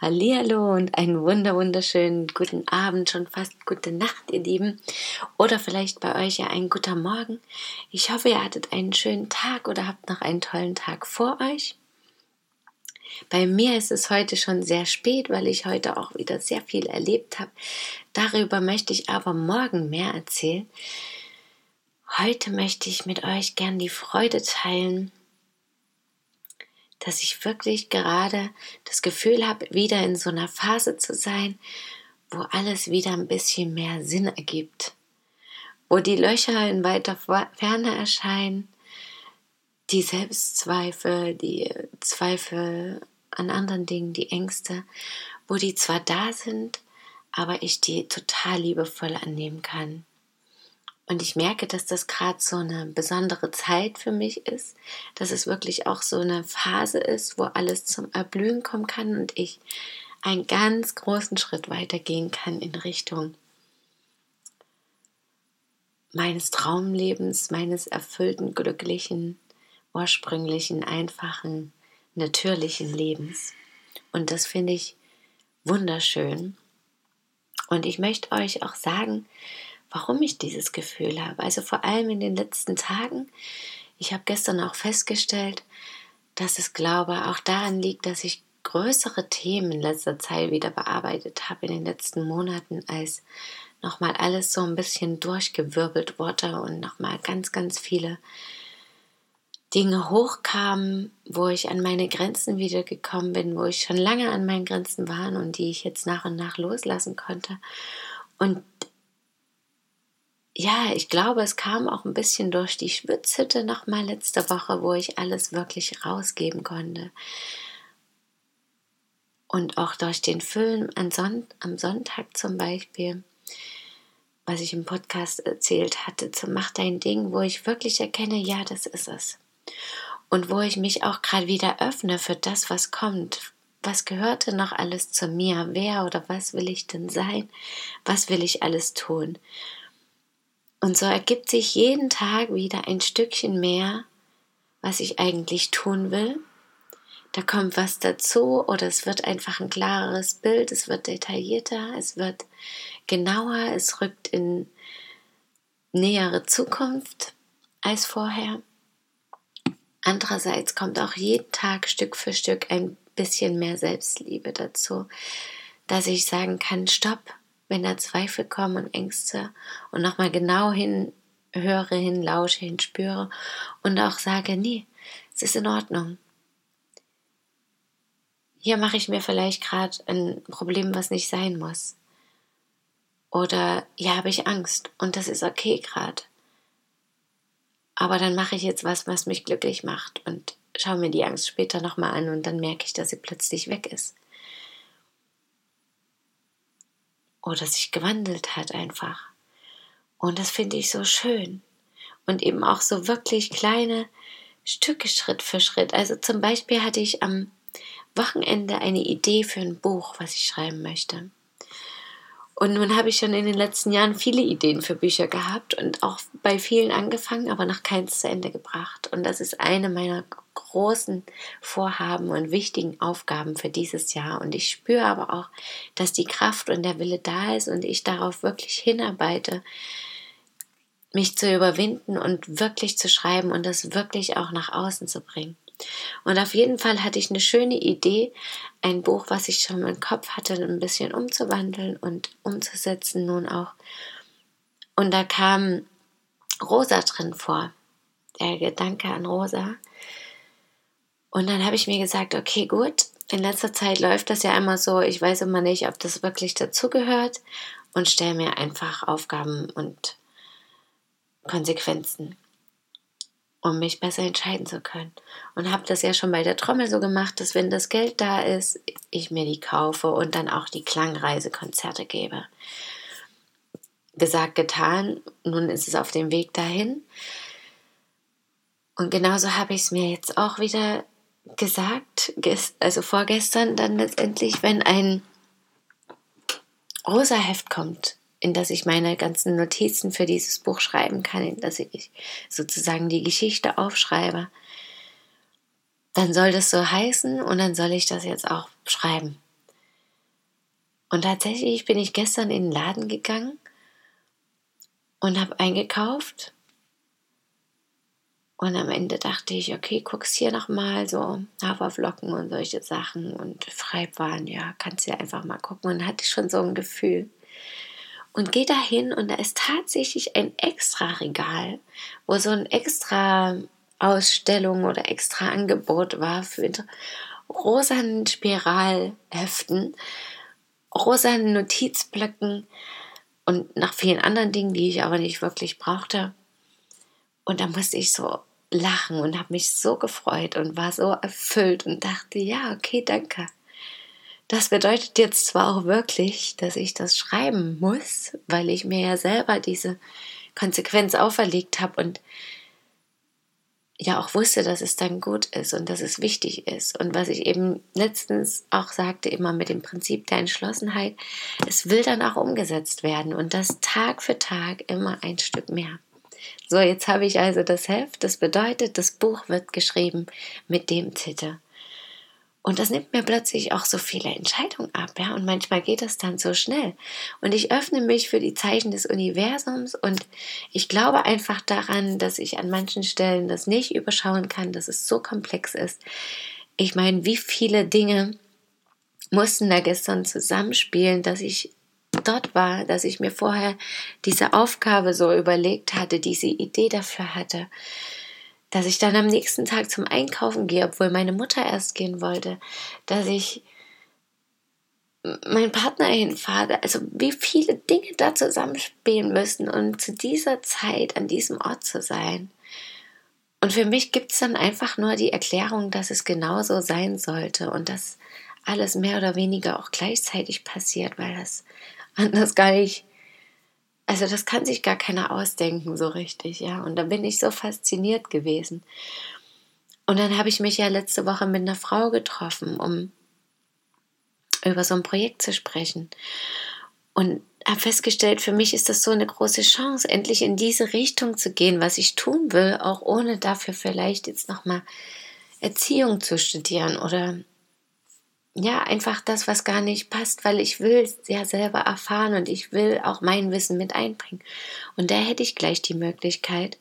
Hallihallo und einen wunder wunderschönen guten Abend, schon fast gute Nacht, ihr Lieben. Oder vielleicht bei euch ja ein guter Morgen. Ich hoffe, ihr hattet einen schönen Tag oder habt noch einen tollen Tag vor euch. Bei mir ist es heute schon sehr spät, weil ich heute auch wieder sehr viel erlebt habe. Darüber möchte ich aber morgen mehr erzählen. Heute möchte ich mit euch gern die Freude teilen, dass ich wirklich gerade das Gefühl habe, wieder in so einer Phase zu sein, wo alles wieder ein bisschen mehr Sinn ergibt, wo die Löcher in weiter Ferne erscheinen, die Selbstzweifel, die Zweifel an anderen Dingen, die Ängste, wo die zwar da sind, aber ich die total liebevoll annehmen kann. Und ich merke, dass das gerade so eine besondere Zeit für mich ist, dass es wirklich auch so eine Phase ist, wo alles zum Erblühen kommen kann und ich einen ganz großen Schritt weitergehen kann in Richtung meines Traumlebens, meines erfüllten, glücklichen, ursprünglichen, einfachen, natürlichen Lebens. Und das finde ich wunderschön. Und ich möchte euch auch sagen, warum ich dieses Gefühl habe. Also vor allem in den letzten Tagen. Ich habe gestern auch festgestellt, dass es, glaube auch daran liegt, dass ich größere Themen in letzter Zeit wieder bearbeitet habe in den letzten Monaten, als nochmal alles so ein bisschen durchgewirbelt wurde und nochmal ganz, ganz viele Dinge hochkamen, wo ich an meine Grenzen wieder gekommen bin, wo ich schon lange an meinen Grenzen war und die ich jetzt nach und nach loslassen konnte. Und ja, ich glaube, es kam auch ein bisschen durch die Schwitzhütte nochmal letzte Woche, wo ich alles wirklich rausgeben konnte. Und auch durch den Film am Sonntag zum Beispiel, was ich im Podcast erzählt hatte, zum Mach dein Ding, wo ich wirklich erkenne, ja, das ist es. Und wo ich mich auch gerade wieder öffne für das, was kommt. Was gehörte noch alles zu mir? Wer oder was will ich denn sein? Was will ich alles tun? Und so ergibt sich jeden Tag wieder ein Stückchen mehr, was ich eigentlich tun will. Da kommt was dazu oder es wird einfach ein klareres Bild, es wird detaillierter, es wird genauer, es rückt in nähere Zukunft als vorher. Andererseits kommt auch jeden Tag Stück für Stück ein bisschen mehr Selbstliebe dazu, dass ich sagen kann, stopp, wenn da Zweifel kommen und Ängste und nochmal genau hin höre, hin lausche, hin spüre und auch sage, nee, es ist in Ordnung. Hier mache ich mir vielleicht gerade ein Problem, was nicht sein muss. Oder hier habe ich Angst und das ist okay gerade. Aber dann mache ich jetzt was, was mich glücklich macht und schaue mir die Angst später nochmal an und dann merke ich, dass sie plötzlich weg ist. oder sich gewandelt hat einfach. Und das finde ich so schön. Und eben auch so wirklich kleine Stücke Schritt für Schritt. Also zum Beispiel hatte ich am Wochenende eine Idee für ein Buch, was ich schreiben möchte. Und nun habe ich schon in den letzten Jahren viele Ideen für Bücher gehabt und auch bei vielen angefangen, aber noch keins zu Ende gebracht. Und das ist eine meiner großen Vorhaben und wichtigen Aufgaben für dieses Jahr. Und ich spüre aber auch, dass die Kraft und der Wille da ist und ich darauf wirklich hinarbeite, mich zu überwinden und wirklich zu schreiben und das wirklich auch nach außen zu bringen. Und auf jeden Fall hatte ich eine schöne Idee, ein Buch, was ich schon im Kopf hatte, ein bisschen umzuwandeln und umzusetzen nun auch. Und da kam Rosa drin vor, der Gedanke an Rosa. Und dann habe ich mir gesagt, okay, gut, in letzter Zeit läuft das ja immer so, ich weiß immer nicht, ob das wirklich dazugehört und stelle mir einfach Aufgaben und Konsequenzen um mich besser entscheiden zu können. Und habe das ja schon bei der Trommel so gemacht, dass wenn das Geld da ist, ich mir die kaufe und dann auch die Klangreisekonzerte gebe. Gesagt, getan, nun ist es auf dem Weg dahin. Und genauso habe ich es mir jetzt auch wieder gesagt, also vorgestern dann letztendlich, wenn ein rosa Heft kommt, in das ich meine ganzen Notizen für dieses Buch schreiben kann, in das ich sozusagen die Geschichte aufschreibe, dann soll das so heißen und dann soll ich das jetzt auch schreiben. Und tatsächlich bin ich gestern in den Laden gegangen und habe eingekauft und am Ende dachte ich, okay, guckst hier nochmal so Haferflocken und solche Sachen und Freibwaren, ja, kannst du ja einfach mal gucken und hatte schon so ein Gefühl. Und gehe da hin und da ist tatsächlich ein extra Regal, wo so ein extra Ausstellung oder extra Angebot war für rosanen Spiralheften, rosanen Notizblöcken und nach vielen anderen Dingen, die ich aber nicht wirklich brauchte. Und da musste ich so lachen und habe mich so gefreut und war so erfüllt und dachte, ja, okay, danke. Das bedeutet jetzt zwar auch wirklich, dass ich das schreiben muss, weil ich mir ja selber diese Konsequenz auferlegt habe und ja auch wusste, dass es dann gut ist und dass es wichtig ist. Und was ich eben letztens auch sagte, immer mit dem Prinzip der Entschlossenheit, es will dann auch umgesetzt werden und das Tag für Tag immer ein Stück mehr. So, jetzt habe ich also das Heft. Das bedeutet, das Buch wird geschrieben mit dem Titel. Und das nimmt mir plötzlich auch so viele Entscheidungen ab, ja. Und manchmal geht das dann so schnell. Und ich öffne mich für die Zeichen des Universums und ich glaube einfach daran, dass ich an manchen Stellen das nicht überschauen kann, dass es so komplex ist. Ich meine, wie viele Dinge mussten da gestern zusammenspielen, dass ich dort war, dass ich mir vorher diese Aufgabe so überlegt hatte, diese Idee dafür hatte, dass ich dann am nächsten Tag zum Einkaufen gehe, obwohl meine Mutter erst gehen wollte, dass ich meinen Partner hinfahre, also wie viele Dinge da zusammenspielen müssen, um zu dieser Zeit an diesem Ort zu sein. Und für mich gibt es dann einfach nur die Erklärung, dass es genauso sein sollte und dass alles mehr oder weniger auch gleichzeitig passiert, weil das anders gar nicht, also das kann sich gar keiner ausdenken so richtig, ja. Und da bin ich so fasziniert gewesen. Und dann habe ich mich ja letzte Woche mit einer Frau getroffen, um über so ein Projekt zu sprechen. Und habe festgestellt, für mich ist das so eine große Chance, endlich in diese Richtung zu gehen, was ich tun will, auch ohne dafür vielleicht jetzt nochmal Erziehung zu studieren oder ja, einfach das, was gar nicht passt, weil ich will es ja selber erfahren und ich will auch mein Wissen mit einbringen. Und da hätte ich gleich die Möglichkeit.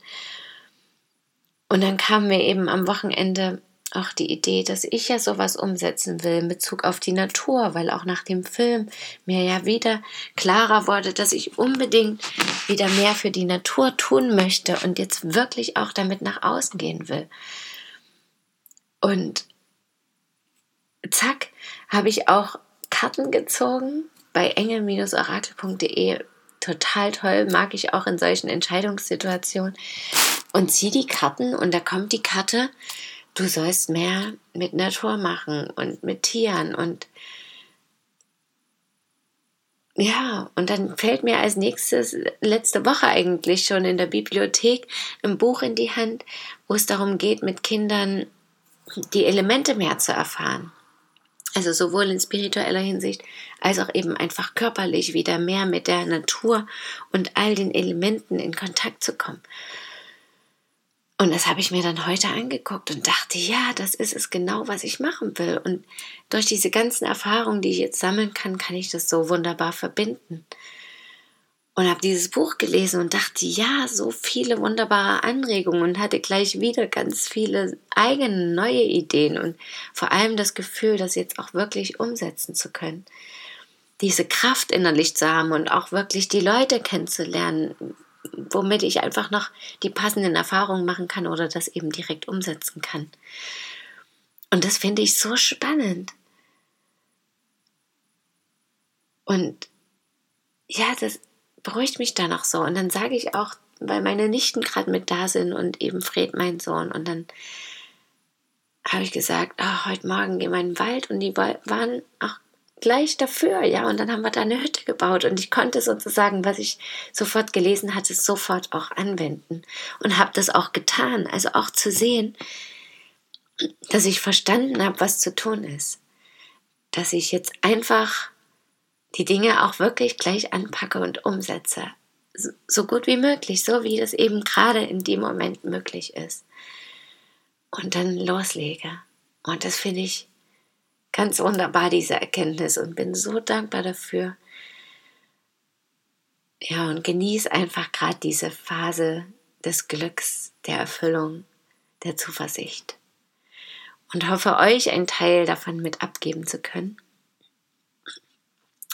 Und dann kam mir eben am Wochenende auch die Idee, dass ich ja sowas umsetzen will in Bezug auf die Natur, weil auch nach dem Film mir ja wieder klarer wurde, dass ich unbedingt wieder mehr für die Natur tun möchte und jetzt wirklich auch damit nach außen gehen will. Und zack, habe ich auch Karten gezogen bei engel-orakel.de. Total toll, mag ich auch in solchen Entscheidungssituationen. Und zieh die Karten und da kommt die Karte, du sollst mehr mit Natur machen und mit Tieren und ja, und dann fällt mir als nächstes letzte Woche eigentlich schon in der Bibliothek ein Buch in die Hand, wo es darum geht, mit Kindern die Elemente mehr zu erfahren. Also sowohl in spiritueller Hinsicht als auch eben einfach körperlich wieder mehr mit der Natur und all den Elementen in Kontakt zu kommen. Und das habe ich mir dann heute angeguckt und dachte, ja, das ist es genau, was ich machen will. Und durch diese ganzen Erfahrungen, die ich jetzt sammeln kann, kann ich das so wunderbar verbinden und habe dieses Buch gelesen und dachte, ja, so viele wunderbare Anregungen und hatte gleich wieder ganz viele eigene neue Ideen und vor allem das Gefühl, das jetzt auch wirklich umsetzen zu können. Diese Kraft innerlich zu haben und auch wirklich die Leute kennenzulernen, womit ich einfach noch die passenden Erfahrungen machen kann oder das eben direkt umsetzen kann. Und das finde ich so spannend. Und ja, das, beruhigt mich dann auch so. Und dann sage ich auch weil meine Nichten gerade mit da sind und eben Fred, mein Sohn. Und dann habe ich gesagt, oh, heute Morgen gehen wir in den Wald und die waren auch gleich dafür, ja. Und dann haben wir da eine Hütte gebaut und ich konnte sozusagen, was ich sofort gelesen hatte, sofort auch anwenden und habe das auch getan. Also auch zu sehen, dass ich verstanden habe, was zu tun ist. Dass ich jetzt einfach die Dinge auch wirklich gleich anpacke und umsetze. So gut wie möglich, so wie das eben gerade in dem Moment möglich ist. Und dann loslege. Und das finde ich ganz wunderbar, diese Erkenntnis, und bin so dankbar dafür. Ja, und genieße einfach gerade diese Phase des Glücks, der Erfüllung, der Zuversicht. Und hoffe, euch einen Teil davon mit abgeben zu können.